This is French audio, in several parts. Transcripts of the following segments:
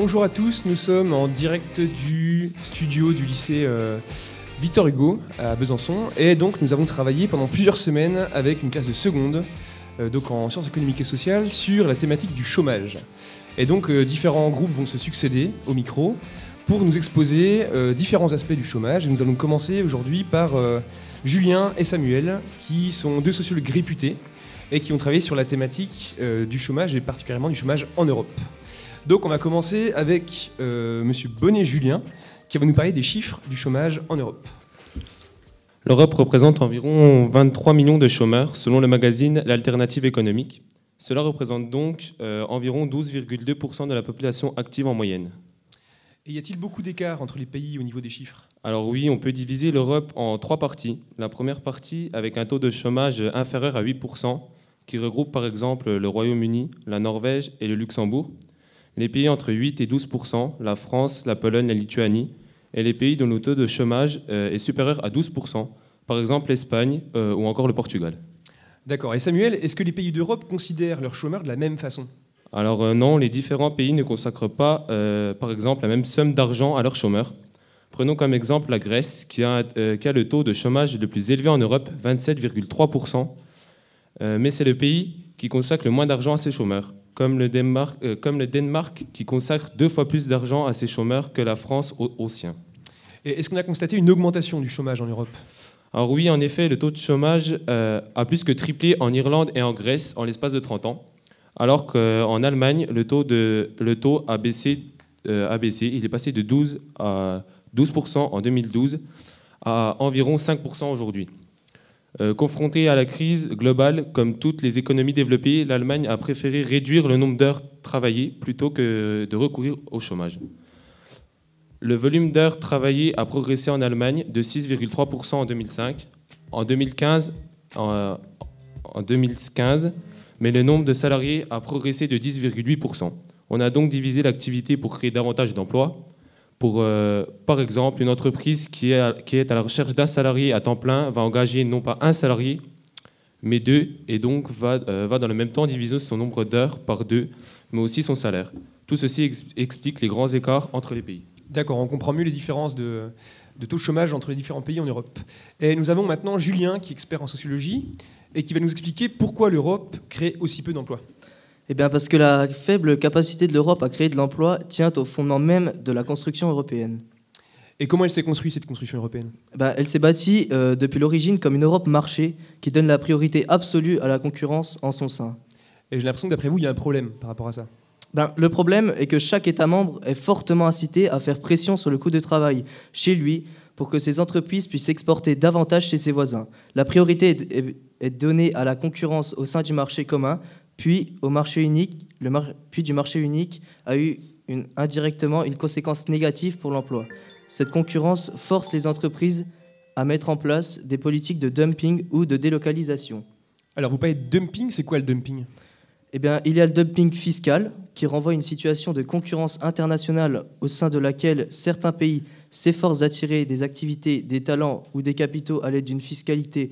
bonjour à tous, nous sommes en direct du studio du lycée euh, Victor Hugo à Besançon et donc nous avons travaillé pendant plusieurs semaines avec une classe de seconde, euh, donc en sciences économiques et sociales, sur la thématique du chômage. Et donc euh, différents groupes vont se succéder au micro pour nous exposer différents aspects du chômage. Et nous allons commencer aujourd'hui par Julien et Samuel, qui sont deux sociologues réputés et qui ont travaillé sur la thématique du chômage et particulièrement du chômage en Europe. Donc on va commencer avec euh, Monsieur Bonnet Julien, qui va nous parler des chiffres du chômage en Europe. L'Europe représente environ 23 millions de chômeurs selon le magazine L'Alternative économique. Cela représente donc euh, environ 12,2% de la population active en moyenne. Et y a-t-il beaucoup d'écart entre les pays au niveau des chiffres? Alors oui, on peut diviser l'Europe en trois parties. La première partie avec un taux de chômage inférieur à 8%, qui regroupe par exemple le Royaume-Uni, la Norvège et le Luxembourg. Les pays entre 8 et 12%, la France, la Pologne, la Lituanie, et les pays dont le taux de chômage euh, est supérieur à 12%, par exemple l'Espagne euh, ou encore le Portugal. D'accord. Et Samuel, est-ce que les pays d'Europe considèrent leurs chômeurs de la même façon? Alors euh, non, les différents pays ne consacrent pas, euh, par exemple, la même somme d'argent à leurs chômeurs. Prenons comme exemple la Grèce, qui a, qui a le taux de chômage le plus élevé en Europe, 27,3%. Euh, mais c'est le pays qui consacre le moins d'argent à ses chômeurs, comme le, Danemark, euh, comme le Danemark, qui consacre deux fois plus d'argent à ses chômeurs que la France au, au sien. Et est-ce qu'on a constaté une augmentation du chômage en Europe? Alors oui, en effet, le taux de chômage euh, a plus que triplé en Irlande et en Grèce en l'espace de 30 ans, alors qu'en Allemagne, le taux, de, le taux a, baissé, euh, a baissé. Il est passé de 12 à 12% en 2012 à environ 5% aujourd'hui. Euh, confrontée à la crise globale, comme toutes les économies développées, l'Allemagne a préféré réduire le nombre d'heures travaillées plutôt que de recourir au chômage. Le volume d'heures travaillées a progressé en Allemagne de 6,3% en 2005. En 2015, en, en 2015, mais le nombre de salariés a progressé de 10,8%. On a donc divisé l'activité pour créer davantage d'emplois. Pour, euh, par exemple, une entreprise qui est, à, la recherche d'un salarié à temps plein va engager non pas un salarié, mais deux, et donc va, euh, dans le même temps diviser son nombre d'heures par deux, mais aussi son salaire. Tout ceci ex- explique les grands écarts entre les pays. D'accord, on comprend mieux les différences de taux de chômage entre les différents pays en Europe. Et nous avons maintenant Julien, qui est expert en sociologie, et qui va nous expliquer pourquoi l'Europe crée aussi peu d'emplois. Eh bien parce que la faible capacité de l'Europe à créer de l'emploi tient au fondement même de la construction européenne. Et comment elle s'est construite, cette construction européenne? Ben, elle s'est bâtie euh, depuis l'origine comme une Europe marché qui donne la priorité absolue à la concurrence en son sein. Et j'ai l'impression que d'après vous, il y a un problème par rapport à ça. Ben, le problème est que chaque État membre est fortement incité à faire pression sur le coût de travail chez lui pour que ses entreprises puissent exporter davantage chez ses voisins. La priorité est donnée à la concurrence au sein du marché commun, puis au marché unique. Le mar- puis du marché unique a eu une- indirectement une conséquence négative pour l'emploi. Cette concurrence force les entreprises à mettre en place des politiques de dumping ou de délocalisation. Alors, vous parlez de dumping, c'est quoi le dumping? Eh bien, il y a le dumping fiscal qui renvoie à une situation de concurrence internationale au sein de laquelle certains pays s'efforcent d'attirer des activités, des talents ou des capitaux à l'aide d'une fiscalité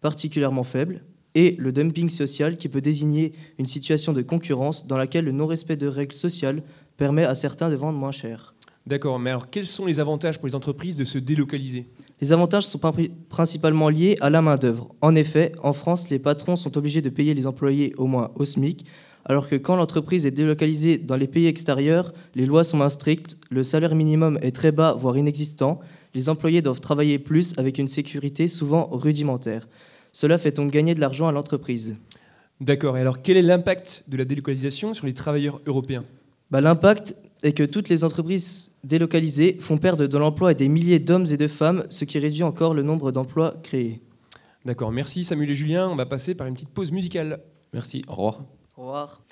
particulièrement faible. Et le dumping social qui peut désigner une situation de concurrence dans laquelle le non-respect de règles sociales permet à certains de vendre moins cher. D'accord, mais alors quels sont les avantages pour les entreprises de se délocaliser? Les avantages sont pri- principalement liés à la main-d'œuvre. En effet, en France, les patrons sont obligés de payer les employés au moins au SMIC, alors que quand l'entreprise est délocalisée dans les pays extérieurs, les lois sont moins strictes, le salaire minimum est très bas, voire inexistant, les employés doivent travailler plus avec une sécurité souvent rudimentaire. Cela fait donc gagner de l'argent à l'entreprise. D'accord, et alors quel est l'impact de la délocalisation sur les travailleurs européens Bah, L'impact est que toutes les entreprises délocalisées font perdre de l'emploi à des milliers d'hommes et de femmes, ce qui réduit encore le nombre d'emplois créés. D'accord, merci Samuel et Julien. On va passer par une petite pause musicale. Merci, au revoir. Au revoir.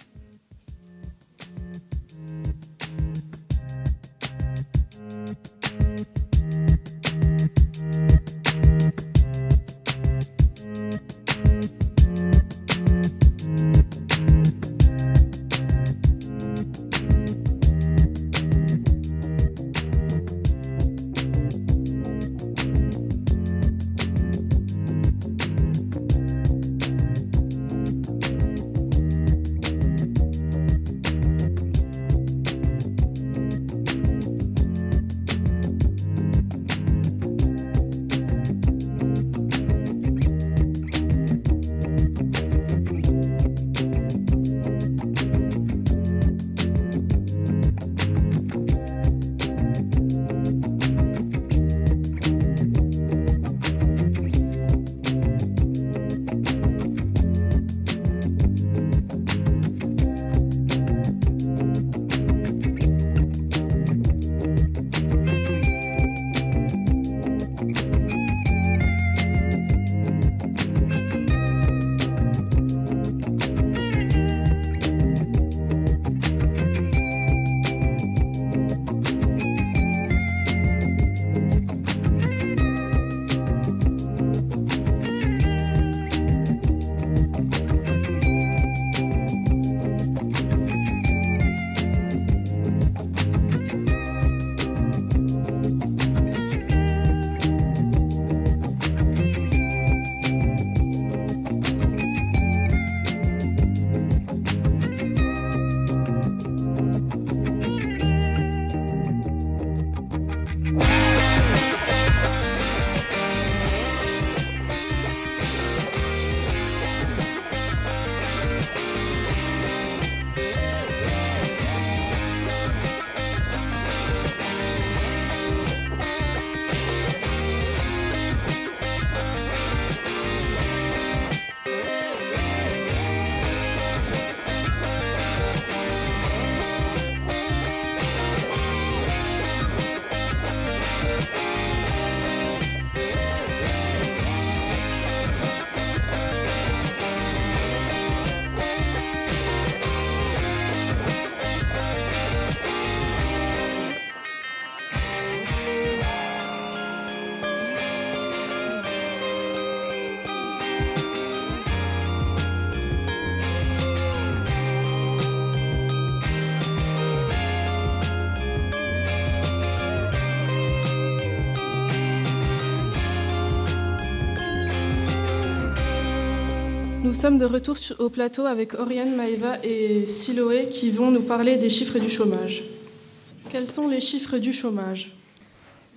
Sommes de retour au plateau avec Oriane, Maeva et Siloé qui vont nous parler des chiffres du chômage. Quels sont les chiffres du chômage?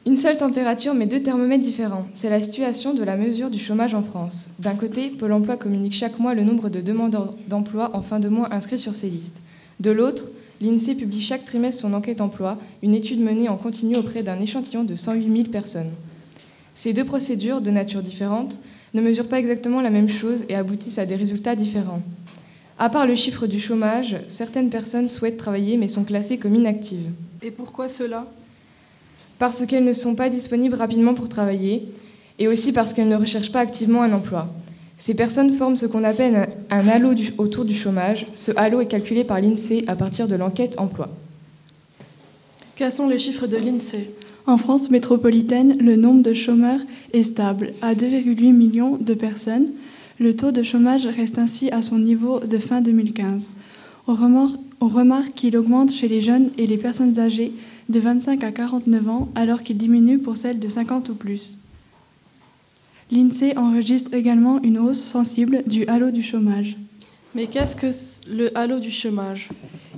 Une seule température mais deux thermomètres différents. C'est la situation de la mesure du chômage en France. D'un côté, Pôle emploi communique chaque mois le nombre de demandeurs d'emploi en fin de mois inscrits sur ces listes. De l'autre, l'INSEE publie chaque trimestre son enquête emploi, une étude menée en continu auprès d'un échantillon de 108 000 personnes. Ces deux procédures, de nature différente, ne mesurent pas exactement la même chose et aboutissent à des résultats différents. À part le chiffre du chômage, certaines personnes souhaitent travailler mais sont classées comme inactives. Et pourquoi cela? Parce qu'elles ne sont pas disponibles rapidement pour travailler et aussi parce qu'elles ne recherchent pas activement un emploi. Ces personnes forment ce qu'on appelle un halo autour du chômage. Ce halo est calculé par l'INSEE à partir de l'enquête emploi. Quels sont les chiffres de l'INSEE? En France métropolitaine, le nombre de chômeurs est stable à 2,8 millions de personnes. Le taux de chômage reste ainsi à son niveau de fin 2015. On remarque, qu'il augmente chez les jeunes et les personnes âgées de 25 à 49 ans alors qu'il diminue pour celles de 50 ou plus. L'INSEE enregistre également une hausse sensible du halo du chômage. Mais qu'est-ce que le halo du chômage?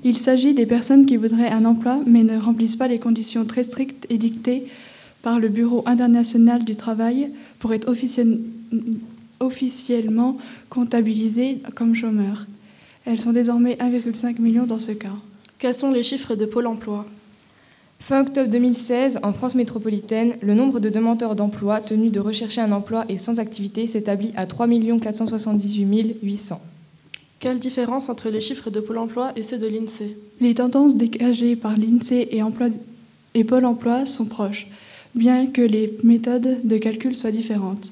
Il s'agit des personnes qui voudraient un emploi mais ne remplissent pas les conditions très strictes édictées par le Bureau international du travail pour être officiellement comptabilisées comme chômeurs. Elles sont désormais 1,5 million dans ce cas. Quels sont les chiffres de Pôle emploi? Fin octobre 2016, en France métropolitaine, le nombre de demandeurs d'emploi tenus de rechercher un emploi et sans activité s'établit à 3 478 800. Quelle différence entre les chiffres de Pôle emploi et ceux de l'INSEE Les tendances dégagées par l'INSEE et, Pôle emploi sont proches, bien que les méthodes de calcul soient différentes.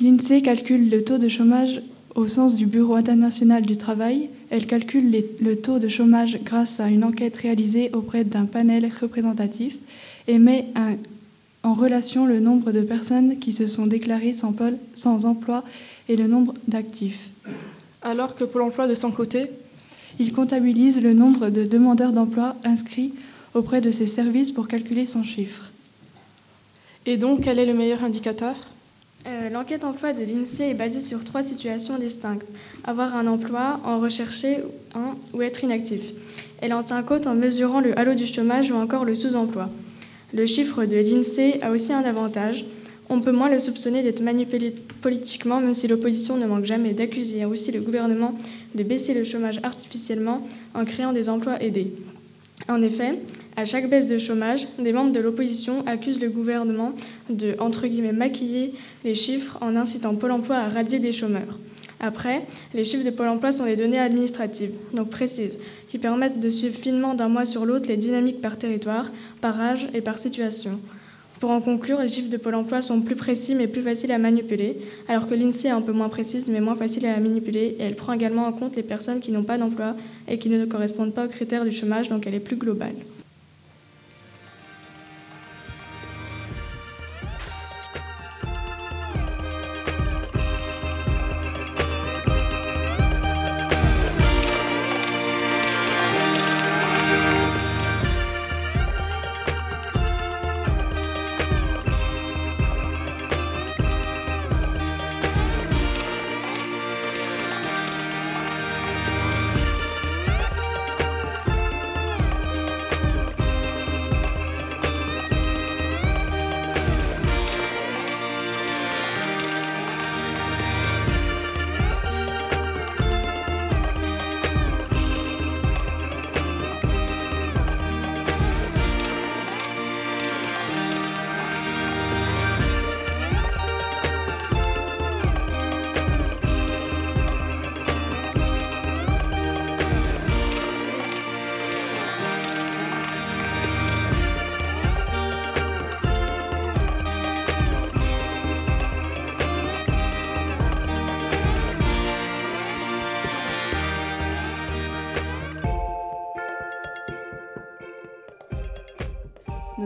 L'INSEE calcule le taux de chômage au sens du Bureau international du travail. Elle calcule le taux de chômage grâce à une enquête réalisée auprès d'un panel représentatif et met en relation le nombre de personnes qui se sont déclarées sans emploi et le nombre d'actifs. Alors que Pôle emploi, de son côté, il comptabilise le nombre de demandeurs d'emploi inscrits auprès de ses services pour calculer son chiffre. Et donc, quel est le meilleur indicateur? Euh, L'enquête emploi de l'INSEE est basée sur trois situations distinctes. Avoir un emploi, en rechercher un ou être inactif. Elle en tient compte en mesurant le halo du chômage ou encore le sous-emploi. Le chiffre de l'INSEE a aussi un avantage, on peut moins le soupçonner d'être manipulé politiquement, même si l'opposition ne manque jamais d'accuser aussi le gouvernement de baisser le chômage artificiellement en créant des emplois aidés. En effet, à chaque baisse de chômage, des membres de l'opposition accusent le gouvernement de, entre maquiller les chiffres en incitant Pôle emploi à radier des chômeurs. Après, les chiffres de Pôle emploi sont des données administratives, donc précises, qui permettent de suivre finement d'un mois sur l'autre les dynamiques par territoire, par âge et par situation. Pour en conclure, les chiffres de Pôle emploi sont plus précis mais plus faciles à manipuler, alors que l'INSEE est un peu moins précise mais moins facile à manipuler et elle prend également en compte les personnes qui n'ont pas d'emploi et qui ne correspondent pas aux critères du chômage, donc elle est plus globale.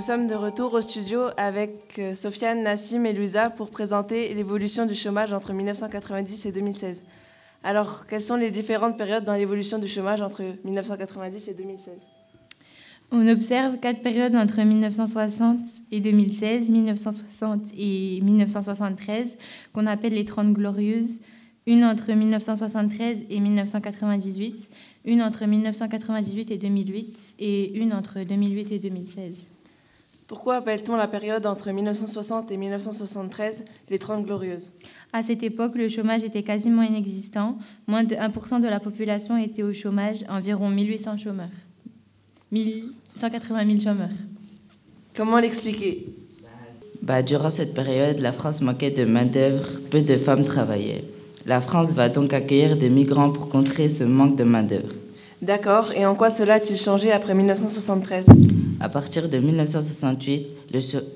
Sommes de retour au studio avec euh, Sofiane, Nassim et Louisa pour présenter l'évolution du chômage entre 1990 et 2016. Alors, quelles sont les différentes périodes dans l'évolution du chômage entre 1990 et 2016 On observe quatre périodes entre 1960 et 2016, 1960 et 1973, qu'on appelle les 30 glorieuses, une entre 1973 et 1998, une entre 1998 et 2008 et une entre 2008 et 2016. Pourquoi appelle-t-on la période entre 1960 et 1973 les Trente Glorieuses? À cette époque, le chômage était quasiment inexistant. Moins de 1% de la population était au chômage, environ 1800 chômeurs. 1180 000 chômeurs. Comment l'expliquer? Bah, Durant cette période, la France manquait de main-d'œuvre, peu de femmes travaillaient. La France va donc accueillir des migrants pour contrer ce manque de main-d'œuvre. D'accord, et en quoi cela a-t-il changé après 1973 À partir de 1968,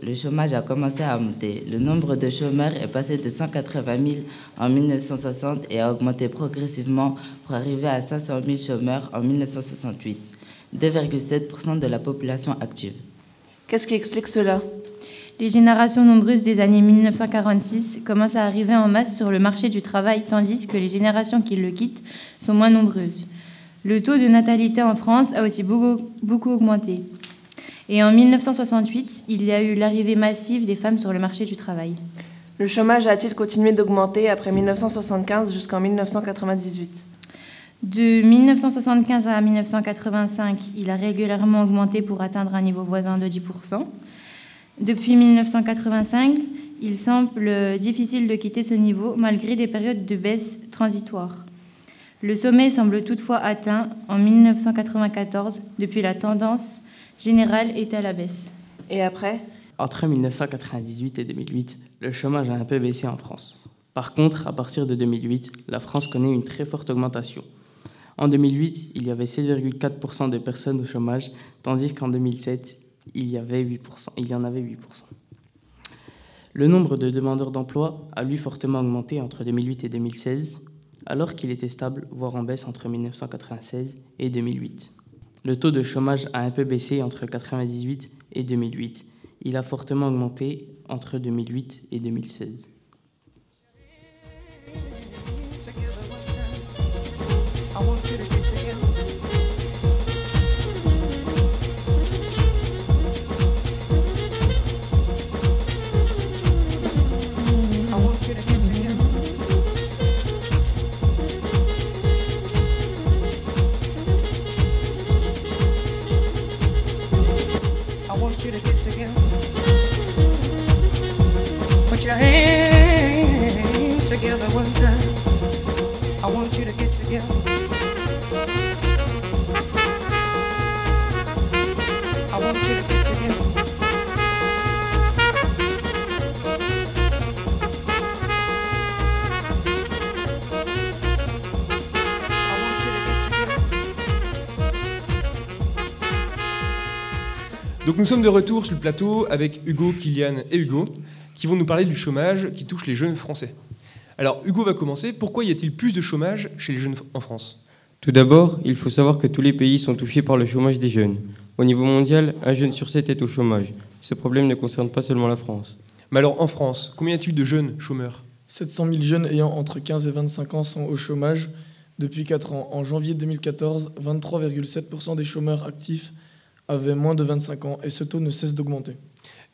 le, chômage a commencé à monter. Le nombre de chômeurs est passé de 180 000 en 1960 et a augmenté progressivement pour arriver à 500 000 chômeurs en 1968, 2,7% de la population active. Qu'est-ce qui explique cela? Les générations nombreuses des années 1946 commencent à arriver en masse sur le marché du travail, tandis que les générations qui le quittent sont moins nombreuses. Le taux de natalité en France a aussi beaucoup, beaucoup augmenté. Et en 1968, il y a eu l'arrivée massive des femmes sur le marché du travail. Le chômage a-t-il continué d'augmenter après 1975 jusqu'en 1998 De 1975 à 1985, il a régulièrement augmenté pour atteindre un niveau voisin de 10%. Depuis 1985, il semble difficile de quitter ce niveau malgré des périodes de baisse transitoires. Le sommet semble toutefois atteint en 1994, depuis la tendance générale est à la baisse. Et après? Entre 1998 et 2008, le chômage a un peu baissé en France. Par contre, à partir de 2008, la France connaît une très forte augmentation. En 2008, il y avait 7,4% de personnes au chômage, tandis qu'en 2007, il y, avait 8%, il y en avait 8%. Le nombre de demandeurs d'emploi a lui fortement augmenté entre 2008 et 2016, alors qu'il était stable, voire en baisse entre 1996 et 2008. Le taux de chômage a un peu baissé entre 1998 et 2008. Il a fortement augmenté entre 2008 et 2016. Nous sommes de retour sur le plateau avec Hugo, Kylian et Hugo qui vont nous parler du chômage qui touche les jeunes Français. Alors Hugo va commencer. Pourquoi y a-t-il plus de chômage chez les jeunes en France? Tout d'abord, il faut savoir que tous les pays sont touchés par le chômage des jeunes. Au niveau mondial, un jeune sur sept est au chômage. Ce problème ne concerne pas seulement la France. Mais alors en France, combien y a-t-il de jeunes chômeurs? 700 000 jeunes ayant entre 15 et 25 ans sont au chômage depuis 4 ans. En janvier 2014, 23,7% des chômeurs actifs avaient moins de 25 ans et ce taux ne cesse d'augmenter.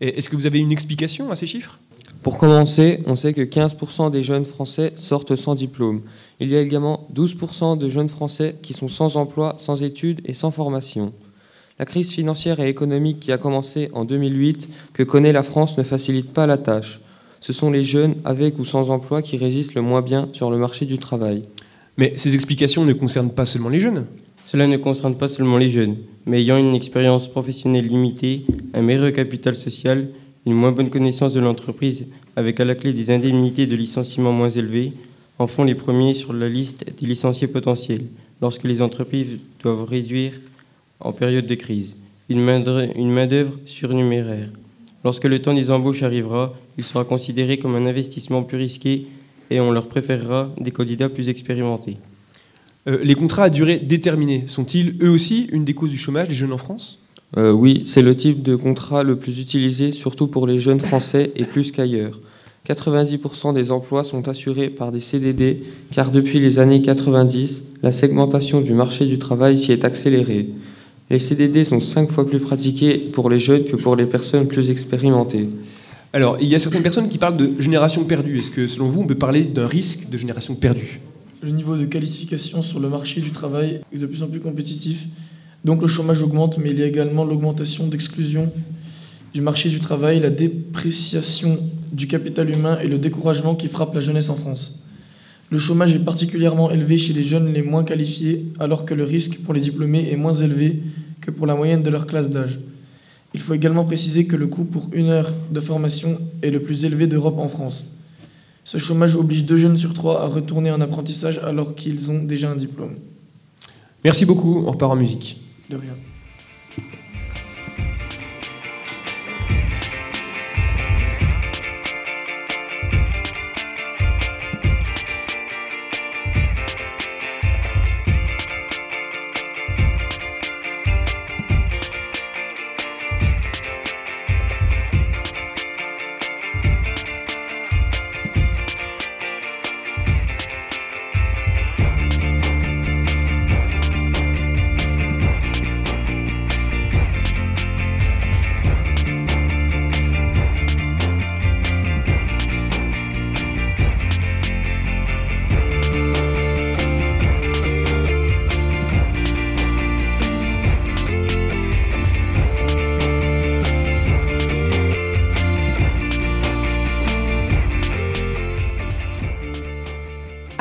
Est-ce que vous avez une explication à ces chiffres? Pour commencer, on sait que 15% des jeunes Français sortent sans diplôme. Il y a également 12% de jeunes Français qui sont sans emploi, sans études et sans formation. La crise financière et économique qui a commencé en 2008, que connaît la France, ne facilite pas la tâche. Ce sont les jeunes avec ou sans emploi qui résistent le moins bien sur le marché du travail. Mais ces explications ne concernent pas seulement les jeunes? Cela ne concerne pas seulement les jeunes mais ayant une expérience professionnelle limitée, un meilleur capital social, une moins bonne connaissance de l'entreprise, avec à la clé des indemnités de licenciement moins élevées, en font les premiers sur la liste des licenciés potentiels, lorsque les entreprises doivent réduire en période de crise une main-d'œuvre surnuméraire. Lorsque le temps des embauches arrivera, il sera considéré comme un investissement plus risqué et on leur préférera des candidats plus expérimentés. Euh, les contrats à durée déterminée sont-ils eux aussi une des causes du chômage des jeunes en France? Euh, Oui, c'est le type de contrat le plus utilisé, surtout pour les jeunes français et plus qu'ailleurs. 90% des emplois sont assurés par des CDD, car depuis les années 90, la segmentation du marché du travail s'y est accélérée. Les CDD sont cinq fois plus pratiqués pour les jeunes que pour les personnes plus expérimentées. Alors, il y a certaines personnes qui parlent de génération perdue. Est-ce que, selon vous, on peut parler d'un risque de génération perdue? Le niveau de qualification sur le marché du travail est de plus en plus compétitif. Donc le chômage augmente, mais il y a également l'augmentation d'exclusion du marché du travail, la dépréciation du capital humain et le découragement qui frappe la jeunesse en France. Le chômage est particulièrement élevé chez les jeunes les moins qualifiés, alors que le risque pour les diplômés est moins élevé que pour la moyenne de leur classe d'âge. Il faut également préciser que le coût pour une heure de formation est le plus élevé d'Europe en France. Ce chômage oblige deux jeunes sur trois à retourner en apprentissage alors qu'ils ont déjà un diplôme. Merci beaucoup, on repart en musique. De rien.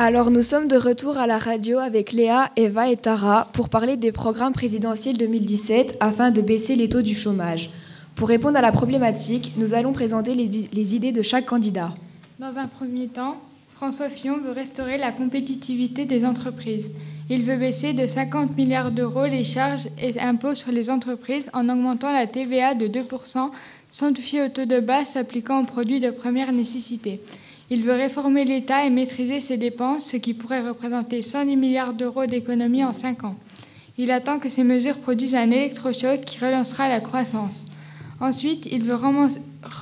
Alors nous sommes de retour à la radio avec Léa, Eva et Tara pour parler des programmes présidentiels 2017 afin de baisser les taux du chômage. Pour répondre à la problématique, nous allons présenter les, idées de chaque candidat. Dans un premier temps, François Fillon veut restaurer la compétitivité des entreprises. Il veut baisser de 50 milliards d'euros les charges et impôts sur les entreprises en augmentant la TVA de 2% sans toucher au taux de base s'appliquant aux produits de première nécessité. Il veut réformer l'État et maîtriser ses dépenses, ce qui pourrait représenter 110 milliards d'euros d'économies en 5 ans. Il attend que ces mesures produisent un électrochoc qui relancera la croissance. Ensuite, il veut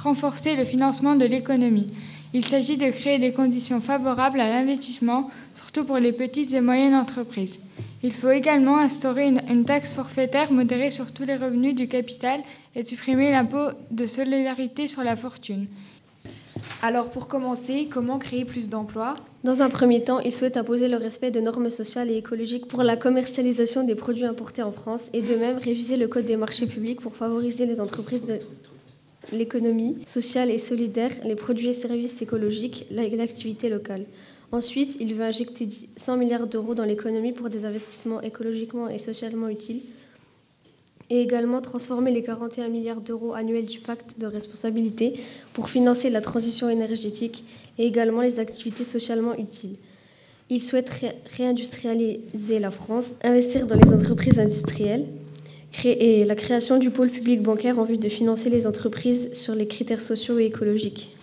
renforcer le financement de l'économie. Il s'agit de créer des conditions favorables à l'investissement, surtout pour les petites et moyennes entreprises. Il faut également instaurer une, une, taxe forfaitaire modérée sur tous les revenus du capital et supprimer l'impôt de solidarité sur la fortune. Alors pour commencer, comment créer plus d'emplois? Dans un premier temps, il souhaite imposer le respect de normes sociales et écologiques pour la commercialisation des produits importés en France et de même réviser le code des marchés publics pour favoriser les entreprises de l'économie sociale et solidaire, les produits et services écologiques, l'activité locale. Ensuite, il veut injecter 100 milliards d'euros dans l'économie pour des investissements écologiquement et socialement utiles et également transformer les 41 milliards d'euros annuels du pacte de responsabilité pour financer la transition énergétique et également les activités socialement utiles. Il souhaite réindustrialiser la France, investir dans les entreprises industrielles et la création du pôle public bancaire en vue de financer les entreprises sur les critères sociaux et écologiques.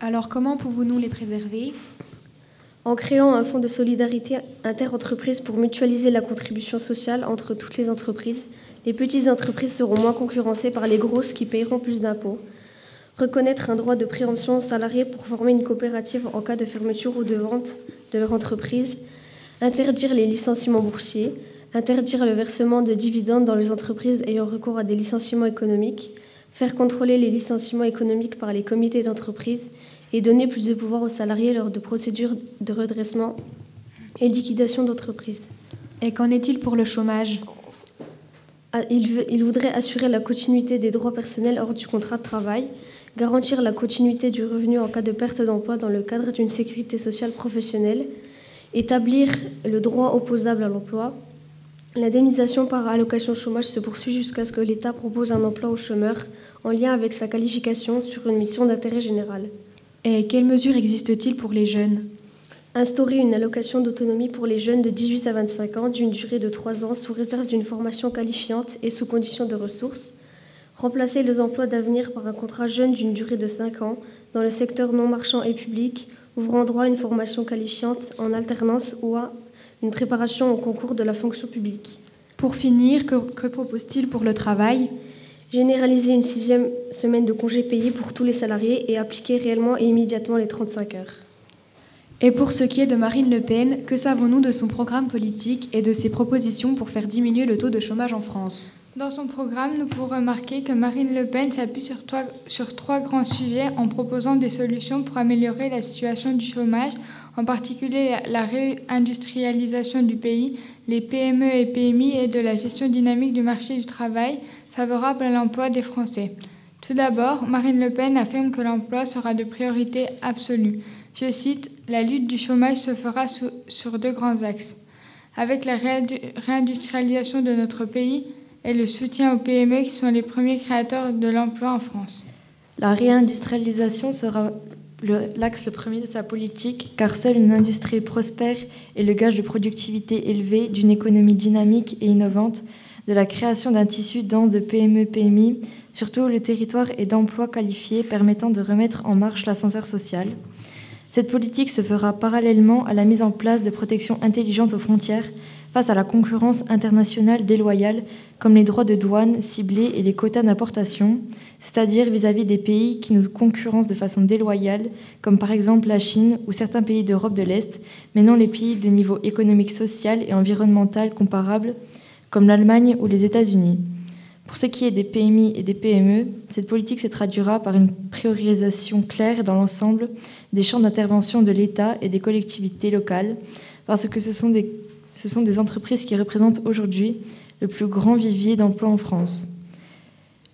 Alors comment pouvons-nous les préserver? En créant un fonds de solidarité interentreprise pour mutualiser la contribution sociale entre toutes les entreprises, les petites entreprises seront moins concurrencées par les grosses qui paieront plus d'impôts. Reconnaître un droit de préemption aux salariés pour former une coopérative en cas de fermeture ou de vente de leur entreprise. Interdire les licenciements boursiers. Interdire le versement de dividendes dans les entreprises ayant recours à des licenciements économiques. Faire contrôler les licenciements économiques par les comités d'entreprise et donner plus de pouvoir aux salariés lors de procédures de redressement et liquidation d'entreprise. Et qu'en est-il pour le chômage? Il, voudrait assurer la continuité des droits personnels hors du contrat de travail, garantir la continuité du revenu en cas de perte d'emploi dans le cadre d'une sécurité sociale professionnelle, établir le droit opposable à l'emploi. L'indemnisation par allocation chômage se poursuit jusqu'à ce que l'État propose un emploi au chômeur en lien avec sa qualification sur une mission d'intérêt général. Et quelles mesures existent-ils pour les jeunes? Instaurer une allocation d'autonomie pour les jeunes de 18 à 25 ans d'une durée de 3 ans sous réserve d'une formation qualifiante et sous condition de ressources. Remplacer les emplois d'avenir par un contrat jeune d'une durée de 5 ans dans le secteur non marchand et public, ouvrant droit à une formation qualifiante en alternance ou à une préparation au concours de la fonction publique. Pour finir, que, que propose-t-il pour le travail? Généraliser une sixième semaine de congés payés pour tous les salariés et appliquer réellement et immédiatement les 35 heures. Et pour ce qui est de Marine Le Pen, que savons-nous de son programme politique et de ses propositions pour faire diminuer le taux de chômage en France? Dans son programme, nous pouvons remarquer que Marine Le Pen s'appuie sur, sur trois grands sujets en proposant des solutions pour améliorer la situation du chômage, en particulier la réindustrialisation du pays, les PME et PMI et de la gestion dynamique du marché du travail favorable à l'emploi des Français. Tout d'abord, Marine Le Pen affirme que l'emploi sera de priorité absolue. Je cite, La lutte du chômage se fera sur deux grands axes. Avec la réindu- réindustrialisation de notre pays et le soutien aux PME qui sont les premiers créateurs de l'emploi en France. La réindustrialisation sera l'axe premier de sa politique, car seule une industrie prospère est le gage de productivité élevée, d'une économie dynamique et innovante, de la création d'un tissu dense de PME-PMI, surtout le territoire et d'emplois qualifiés permettant de remettre en marche l'ascenseur social. Cette politique se fera parallèlement à la mise en place de protections intelligentes aux frontières face à la concurrence internationale déloyale, comme les droits de douane ciblés et les quotas d'importation, c'est-à-dire vis-à-vis des pays qui nous concurrencent de façon déloyale, comme par exemple la Chine ou certains pays d'Europe de l'Est, mais non les pays de niveau économique, social et environnemental comparables, comme l'Allemagne ou les États-Unis. Pour ce qui est des PMI et des PME, cette politique se traduira par une priorisation claire dans l'ensemble des champs d'intervention de l'État et des collectivités locales, parce que ce sont des, ce sont des entreprises qui représentent aujourd'hui le plus grand vivier d'emploi en France.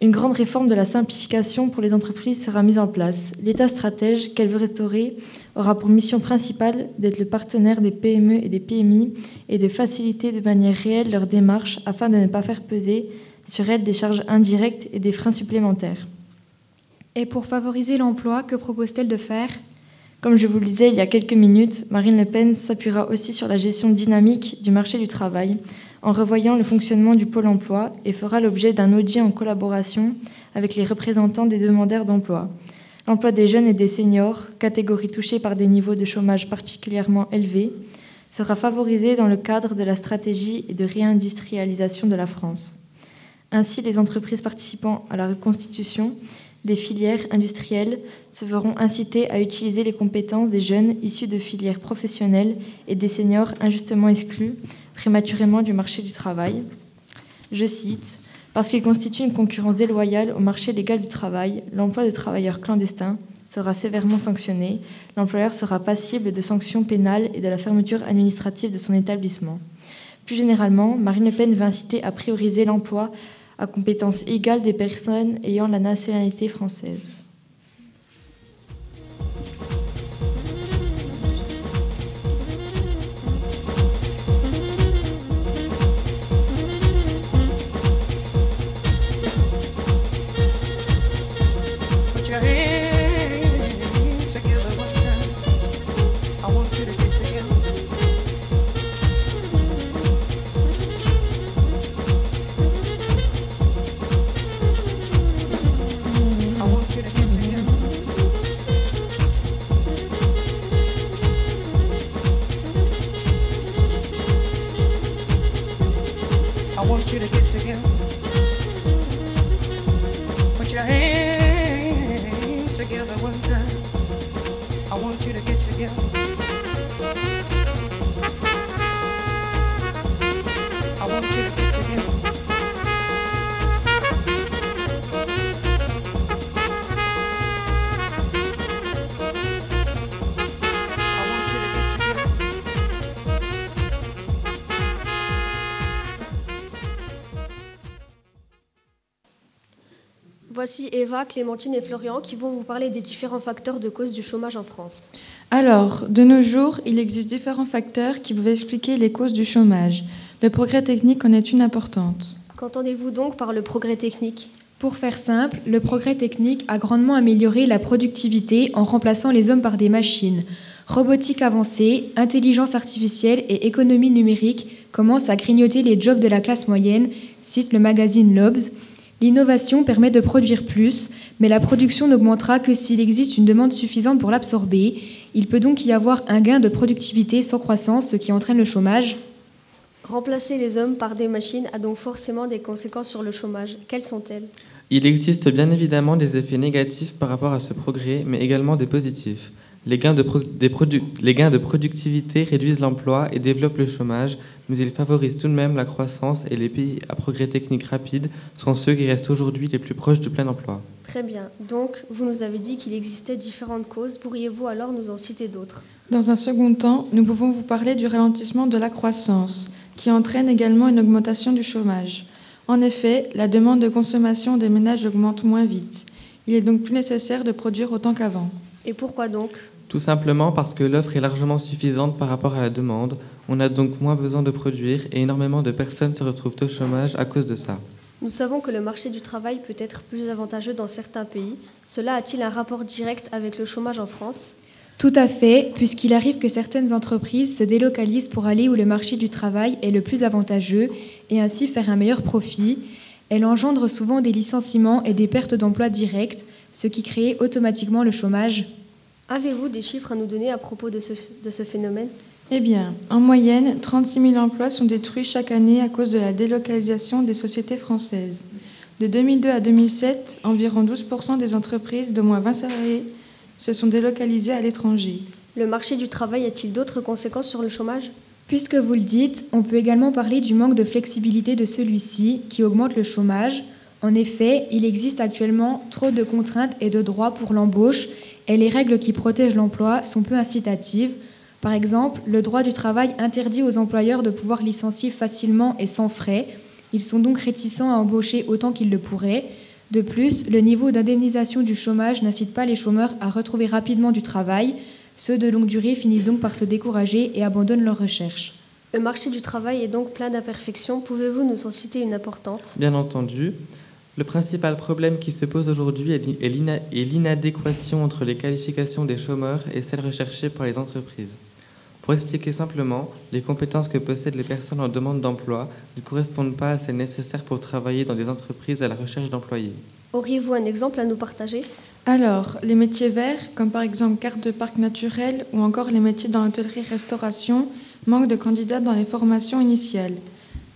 Une grande réforme de la simplification pour les entreprises sera mise en place. L'État stratège qu'elle veut restaurer aura pour mission principale d'être le partenaire des PME et des PMI et de faciliter de manière réelle leurs démarches afin de ne pas faire peser sur elles des charges indirectes et des freins supplémentaires. Et pour favoriser l'emploi, que propose-t-elle de faire? Comme je vous le disais il y a quelques minutes, Marine Le Pen s'appuiera aussi sur la gestion dynamique du marché du travail en revoyant le fonctionnement du pôle emploi et fera l'objet d'un audit en collaboration avec les représentants des demandeurs d'emploi. L'emploi des jeunes et des seniors, catégories touchées par des niveaux de chômage particulièrement élevés, sera favorisé dans le cadre de la stratégie de réindustrialisation de la France. Ainsi, les entreprises participant à la reconstitution des filières industrielles se verront incitées à utiliser les compétences des jeunes issus de filières professionnelles et des seniors injustement exclus prématurément du marché du travail. Je cite Parce qu'il constitue une concurrence déloyale au marché légal du travail, l'emploi de travailleurs clandestins sera sévèrement sanctionné, l'employeur sera passible de sanctions pénales et de la fermeture administrative de son établissement. Plus généralement, Marine Le Pen veut inciter à prioriser l'emploi à compétences égales des personnes ayant la nationalité française. Voici Eva, Clémentine et Florian qui vont vous parler des différents facteurs de cause du chômage en France. Alors, de nos jours, il existe différents facteurs qui peuvent expliquer les causes du chômage. Le progrès technique en est une importante. Qu'entendez-vous donc par le progrès technique? Pour faire simple, le progrès technique a grandement amélioré la productivité en remplaçant les hommes par des machines. Robotique avancée, intelligence artificielle et économie numérique commencent à grignoter les jobs de la classe moyenne, cite le magazine Lobs. L'innovation permet de produire plus, mais la production n'augmentera que s'il existe une demande suffisante pour l'absorber. Il peut donc y avoir un gain de productivité sans croissance, ce qui entraîne le chômage. Remplacer les hommes par des machines a donc forcément des conséquences sur le chômage. Quelles sont-elles? Il existe bien évidemment des effets négatifs par rapport à ce progrès, mais également des positifs. Les gains, de pro- des produ- les gains de productivité réduisent l'emploi et développent le chômage, mais ils favorisent tout de même la croissance et les pays à progrès technique rapide sont ceux qui restent aujourd'hui les plus proches du plein emploi. Très bien. Donc, vous nous avez dit qu'il existait différentes causes. Pourriez-vous alors nous en citer d'autres? Dans un second temps, nous pouvons vous parler du ralentissement de la croissance, qui entraîne également une augmentation du chômage. En effet, la demande de consommation des ménages augmente moins vite. Il est donc plus nécessaire de produire autant qu'avant. Et pourquoi donc? Tout simplement parce que l'offre est largement suffisante par rapport à la demande, on a donc moins besoin de produire et énormément de personnes se retrouvent au chômage à cause de ça. Nous savons que le marché du travail peut être plus avantageux dans certains pays. Cela a-t-il un rapport direct avec le chômage en France? Tout à fait, puisqu'il arrive que certaines entreprises se délocalisent pour aller où le marché du travail est le plus avantageux et ainsi faire un meilleur profit. Elle engendre souvent des licenciements et des pertes d'emplois directes, ce qui crée automatiquement le chômage. Avez-vous des chiffres à nous donner à propos de ce, de ce phénomène? Eh bien, en moyenne, 36 000 emplois sont détruits chaque année à cause de la délocalisation des sociétés françaises. De 2002 à 2007, environ 12% des entreprises d'au moins 20 salariés se sont délocalisées à l'étranger. Le marché du travail a-t-il d'autres conséquences sur le chômage? Puisque vous le dites, on peut également parler du manque de flexibilité de celui-ci qui augmente le chômage. En effet, il existe actuellement trop de contraintes et de droits pour l'embauche et les règles qui protègent l'emploi sont peu incitatives. Par exemple, le droit du travail interdit aux employeurs de pouvoir licencier facilement et sans frais. Ils sont donc réticents à embaucher autant qu'ils le pourraient. De plus, le niveau d'indemnisation du chômage n'incite pas les chômeurs à retrouver rapidement du travail. Ceux de longue durée finissent donc par se décourager et abandonnent leurs recherches. Le marché du travail est donc plein d'imperfections. Pouvez-vous nous en citer une importante? Bien entendu, le principal problème qui se pose aujourd'hui est l'in- est l'ina- est l'inadéquation entre les qualifications des chômeurs et celles recherchées par les entreprises. Pour expliquer simplement, les compétences que possèdent les personnes en demande d'emploi ne correspondent pas à celles nécessaires pour travailler dans des entreprises à la recherche d'employés. Auriez-vous un exemple à nous partager? Alors, les métiers verts, comme par exemple carte de parc naturel ou encore les métiers dans l'hôtellerie-restauration, manquent de candidats dans les formations initiales.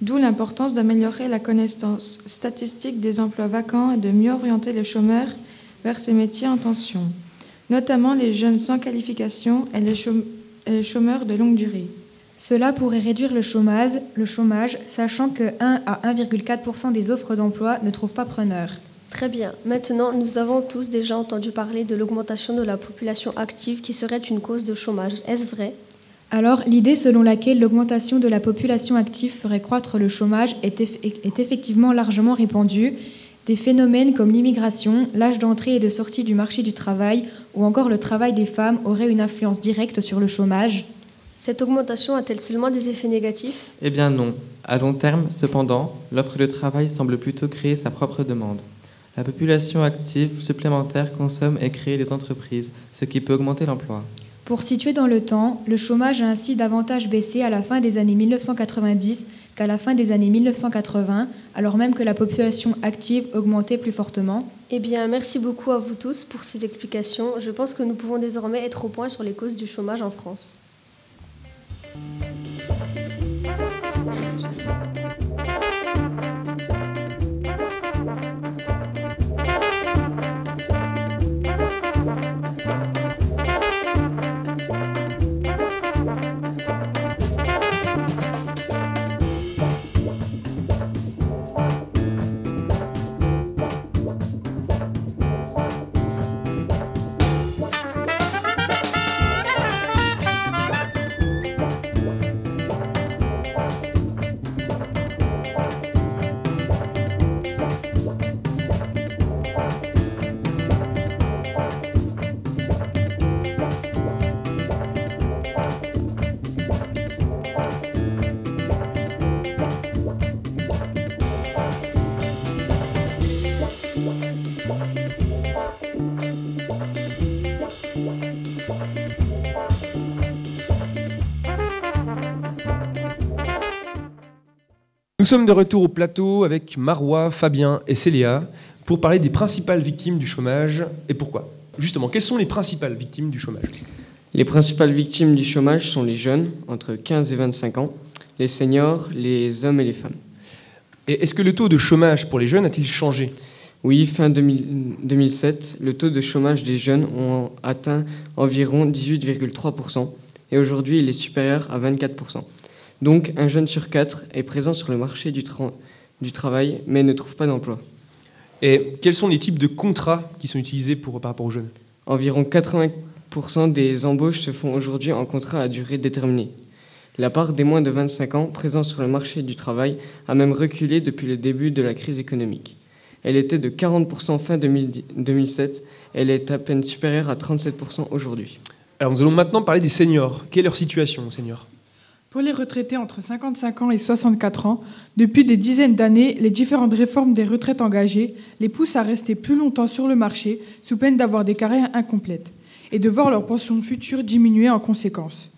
D'où l'importance d'améliorer la connaissance statistique des emplois vacants et de mieux orienter les chômeurs vers ces métiers en tension, notamment les jeunes sans qualification et les, chôm- et les chômeurs de longue durée. Cela pourrait réduire le chômage, le chômage sachant que 1 à 1,4% des offres d'emploi ne trouvent pas preneur. Très bien. Maintenant, nous avons tous déjà entendu parler de l'augmentation de la population active qui serait une cause de chômage. Est-ce vrai? Alors, l'idée selon laquelle l'augmentation de la population active ferait croître le chômage est, eff- est effectivement largement répandue. Des phénomènes comme l'immigration, l'âge d'entrée et de sortie du marché du travail ou encore le travail des femmes auraient une influence directe sur le chômage. Cette augmentation a-t-elle seulement des effets négatifs? Eh bien non. À long terme, cependant, l'offre de travail semble plutôt créer sa propre demande. La population active supplémentaire consomme et crée des entreprises, ce qui peut augmenter l'emploi. Pour situer dans le temps, le chômage a ainsi davantage baissé à la fin des années 1990 qu'à la fin des années 1980, alors même que la population active augmentait plus fortement. Eh bien, merci beaucoup à vous tous pour ces explications. Je pense que nous pouvons désormais être au point sur les causes du chômage en France. Nous sommes de retour au plateau avec Marois, Fabien et Célia pour parler des principales victimes du chômage et pourquoi. Justement, quelles sont les principales victimes du chômage? Les principales victimes du chômage sont les jeunes, entre 15 et 25 ans, les seniors, les hommes et les femmes. Et est-ce que le taux de chômage pour les jeunes a-t-il changé? Oui, fin 2000 2007, le taux de chômage des jeunes ont atteint environ 18,3% et aujourd'hui il est supérieur à 24%. Donc un jeune sur quatre est présent sur le marché du, tra- du travail mais ne trouve pas d'emploi. Et quels sont les types de contrats qui sont utilisés pour, par rapport aux jeunes? Environ 80% des embauches se font aujourd'hui en contrat à durée déterminée. La part des moins de 25 ans présents sur le marché du travail a même reculé depuis le début de la crise économique. Elle était de 40% fin 2010 2007, elle est à peine supérieure à 37% aujourd'hui. Alors nous allons maintenant parler des seniors. Quelle est leur situation, seniors? Pour les retraités entre 55 ans et 64 ans, depuis des dizaines d'années, les différentes réformes des retraites engagées les poussent à rester plus longtemps sur le marché sous peine d'avoir des carrières incomplètes et de voir leur pension future diminuer en conséquence.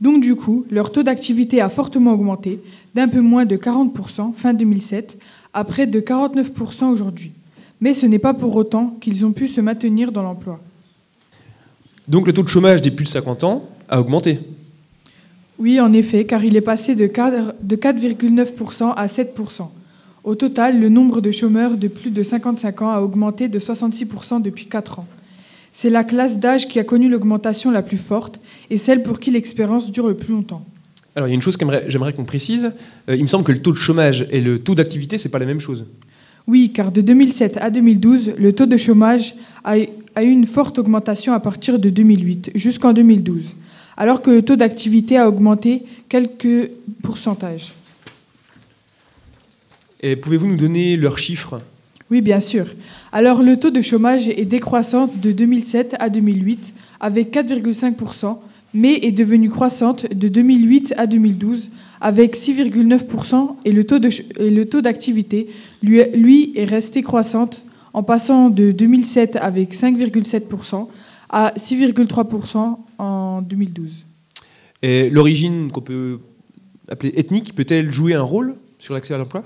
Donc du coup, leur taux d'activité a fortement augmenté, d'un peu moins de 40% fin 2007 à près de 49% aujourd'hui. Mais ce n'est pas pour autant qu'ils ont pu se maintenir dans l'emploi. Donc le taux de chômage des plus de 50 ans a augmenté. Oui, en effet, car il est passé de 4 de 4,9% à 7%. Au total, le nombre de chômeurs de plus de 55 ans a augmenté de 66% depuis 4 ans. C'est la classe d'âge qui a connu l'augmentation la plus forte et celle pour qui l'expérience dure le plus longtemps. Alors il y a une chose que j'aimerais- qu'on précise. Euh, il me semble que le taux de chômage et le taux d'activité, c'est pas la même chose. Oui, car de 2007 à 2012, le taux de chômage a, a eu une forte augmentation à partir de 2008 jusqu'en 2012, alors que le taux d'activité a augmenté quelques pourcentages. Et pouvez-vous nous donner leurs chiffres? Oui, bien sûr. Alors, le taux de chômage est décroissant de 2007 à 2008 avec 4,5%, mais est devenu croissante de 2008 à 2012 avec 6,9% et le taux de ch- et le taux d'activité, lui, lui, est resté croissante en passant de 2007 avec 5,7% à 6,3% en 2012. Et l'origine qu'on peut appeler ethnique peut-elle jouer un rôle sur l'accès à l'emploi?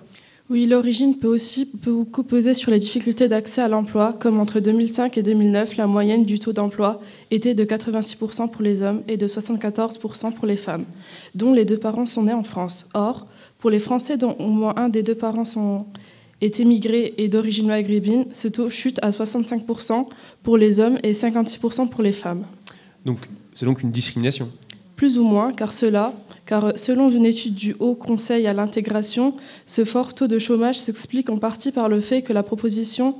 Oui, l'origine peut aussi beaucoup peser sur les difficultés d'accès à l'emploi, comme entre 2005 et 2009, la moyenne du taux d'emploi était de 86% pour les hommes et de 74% pour les femmes, dont les deux parents sont nés en France. Or, pour les Français dont au moins un des deux parents sont, est émigré et d'origine maghrébine, ce taux chute à 65% pour les hommes et 56% pour les femmes. Donc c'est donc une discrimination. Plus ou moins, car cela, car selon une étude du Haut Conseil à l'intégration, ce fort taux de chômage s'explique en partie par le fait que la proposition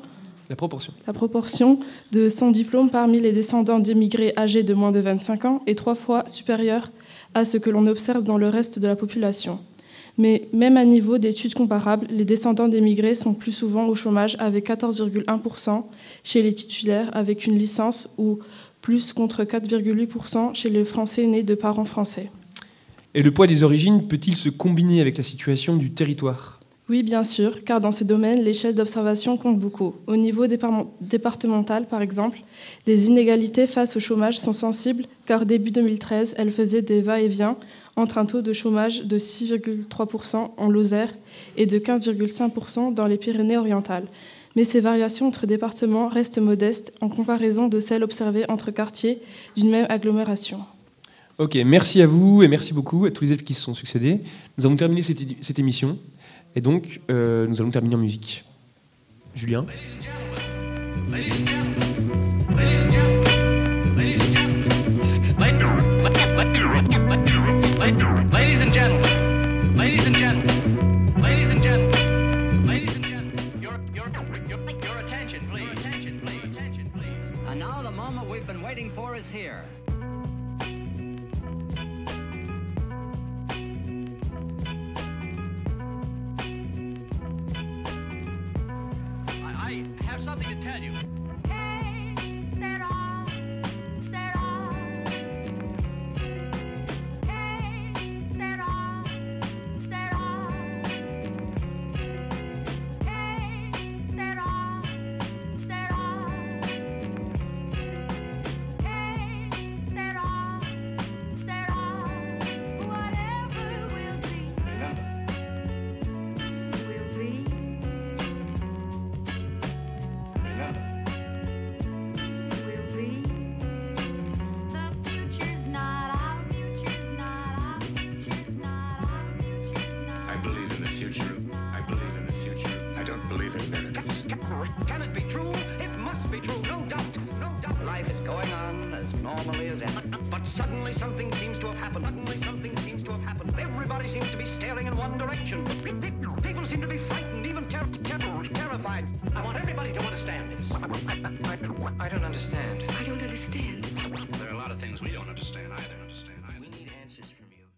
La proportion. la proportion de sans diplôme parmi les descendants d'émigrés âgés de moins de 25 ans est trois fois supérieure à ce que l'on observe dans le reste de la population. Mais même à niveau d'études comparables, les descendants d'émigrés sont plus souvent au chômage avec 14,1% chez les titulaires avec une licence ou plus contre 4,8% chez les Français nés de parents français. Et le poids des origines peut-il se combiner avec la situation du territoire? Oui, bien sûr, car dans ce domaine, l'échelle d'observation compte beaucoup. Au niveau dépar- départemental, par exemple, les inégalités face au chômage sont sensibles, car début 2013, elles faisaient des va-et-vient entre un taux de chômage de 6,3% en Lozère et de 15,5% dans les Pyrénées-Orientales. Mais ces variations entre départements restent modestes en comparaison de celles observées entre quartiers d'une même agglomération. Ok, merci à vous et merci beaucoup à tous les élèves qui se sont succédés. Nous avons terminé cette, émission et donc euh, nous allons terminer en musique. Julien Ladies is here. I, I have something to tell you.